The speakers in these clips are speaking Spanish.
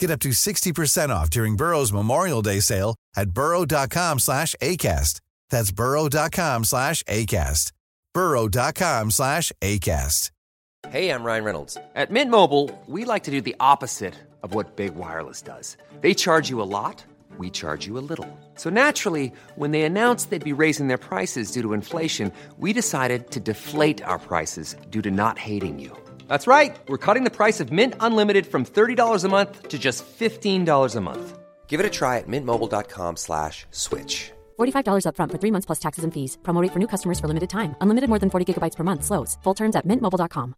Get up to 60% off during Burrow's Memorial Day sale at burrow.com slash ACAST. That's burrow.com slash ACAST. burrow.com slash ACAST. Hey, I'm Ryan Reynolds. At Mint Mobile, we like to do the opposite of what Big Wireless does. They charge you a lot, we charge you a little. So naturally, when they announced they'd be raising their prices due to inflation, we decided to deflate our prices due to not hating you. That's right. We're cutting the price of Mint Unlimited from $30 a month to just $15 a month. Give it a try at mintmobile.com slash switch. $45 upfront for three months plus taxes and fees. Promo rate for new customers for limited time. Unlimited more than 40 gigabytes per month. Slows. Full terms at mintmobile.com.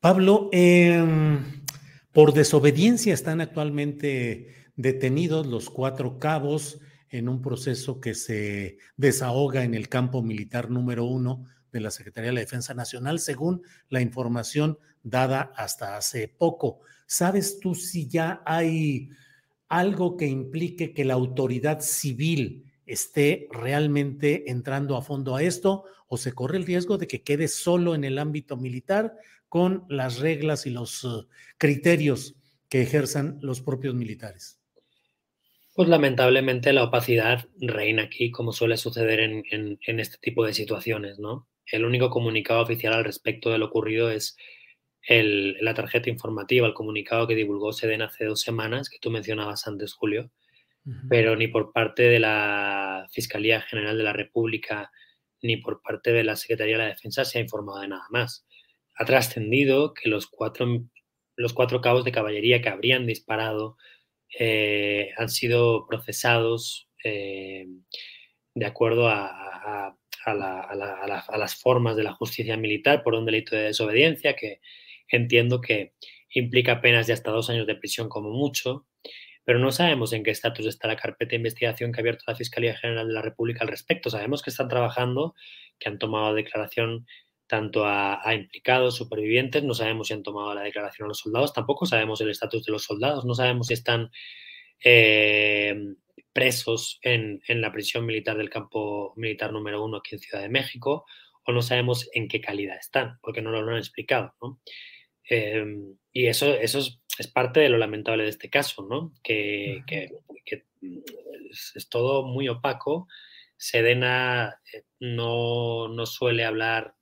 Pablo, eh, por desobediencia están actualmente detenidos los cuatro cabos en un proceso que se desahoga en el campo militar número uno de la Secretaría de la Defensa Nacional, según la información dada hasta hace poco. ¿Sabes tú si ya hay algo que implique que la autoridad civil esté realmente entrando a fondo a esto o se corre el riesgo de que quede solo en el ámbito militar con las reglas y los uh, criterios que ejerzan los propios militares? Pues lamentablemente la opacidad reina aquí, como suele suceder en, en, en este tipo de situaciones, ¿no? El único comunicado oficial al respecto de lo ocurrido es el, la tarjeta informativa, el comunicado que divulgó Sedena hace dos semanas, que tú mencionabas antes, Julio, uh -huh. pero ni por parte de la Fiscalía General de la República ni por parte de la Secretaría de la Defensa se ha informado de nada más. Ha trascendido que los cuatro, los cuatro cabos de caballería que habrían disparado eh, han sido procesados eh, de acuerdo a, a a, la, a, la, las formas de la justicia militar por un delito de desobediencia que entiendo que implica penas de hasta dos años de prisión como mucho, pero no sabemos en qué estatus está la carpeta de investigación que ha abierto la Fiscalía General de la República al respecto. Sabemos que están trabajando, que han tomado declaración tanto a, a, implicados, supervivientes, no sabemos si han tomado la declaración a los soldados, tampoco sabemos el estatus de los soldados, no sabemos si están eh, presos en, en, la prisión militar del campo militar número uno aquí en Ciudad de México, o no sabemos en qué calidad están, porque no lo han explicado. ¿no? Eh, y eso, eso es, es, parte de lo lamentable de este caso, ¿no? que, que, que es, es, todo muy opaco. Sedena eh, no, no suele hablar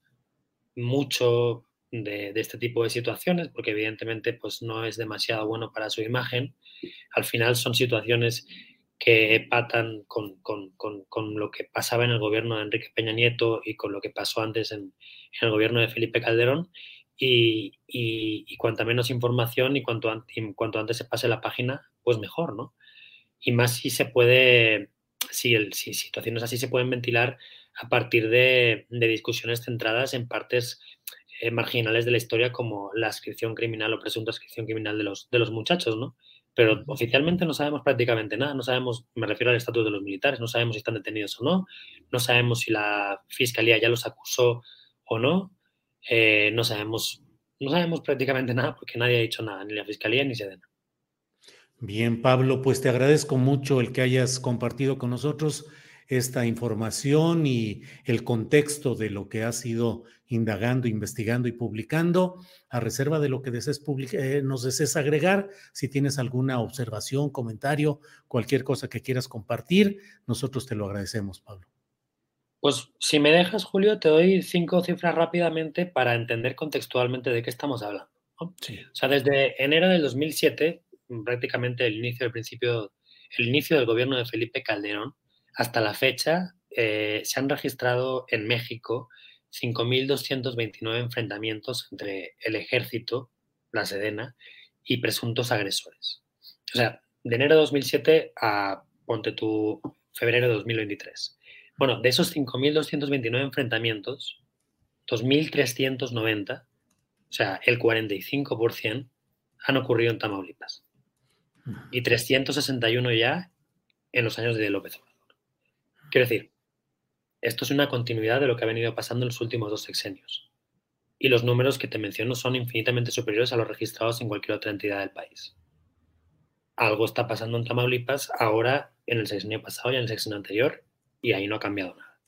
mucho de, de, este tipo de situaciones, porque evidentemente pues, no es demasiado bueno para su imagen. Al final son situaciones que patan con, con, con, con, lo que pasaba en el gobierno de Enrique Peña Nieto y con lo que pasó antes en, el gobierno de Felipe Calderón. Y, y, y cuanta menos información y cuanto, cuanto, antes se pase la página, pues mejor, ¿no? Y más si se puede, si, el, si situaciones así se pueden ventilar a partir de, de discusiones centradas en partes eh, marginales de la historia como la ascripción criminal o presunta ascripción criminal de los, de los muchachos, ¿no? Pero oficialmente no sabemos prácticamente nada, no sabemos, me refiero al estatus de los militares, no sabemos si están detenidos o no, no sabemos si la fiscalía ya los acusó o no, eh, no sabemos, no sabemos prácticamente nada porque nadie ha dicho nada, ni la fiscalía ni Sedena. Bien, Pablo, pues te agradezco mucho el que hayas compartido con nosotros esta información y el contexto de lo que has ido indagando, investigando y publicando, a reserva de lo que desees eh, nos desees agregar. Si tienes alguna observación, comentario, cualquier cosa que quieras compartir, nosotros te lo agradecemos, Pablo. Pues si me dejas, Julio, te doy cinco cifras rápidamente para entender contextualmente de qué estamos hablando. ¿no? Sí. O sea, desde enero del 2007, prácticamente el inicio del principio, el inicio del gobierno de Felipe Calderón, hasta la fecha eh, se han registrado en México 5.229 enfrentamientos entre el ejército, la Sedena, y presuntos agresores. O sea, de enero de 2007 a, ponte tu, febrero de 2023. Bueno, de esos 5.229 enfrentamientos, 2.390 sea, el 45% han ocurrido en Tamaulipas. Y 361 ya en los años de López Obrador. Quiero decir, esto es una continuidad de lo que ha venido pasando en los últimos dos sexenios. Y los números que te menciono son infinitamente superiores a los registrados en cualquier otra entidad del país. Algo está pasando en Tamaulipas ahora, en el sexenio pasado y en el sexenio anterior, y ahí no ha cambiado nada.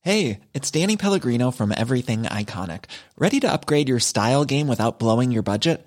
Hey, it's Danny Pellegrino from Everything Iconic. ¿Ready to upgrade your style game without blowing your budget?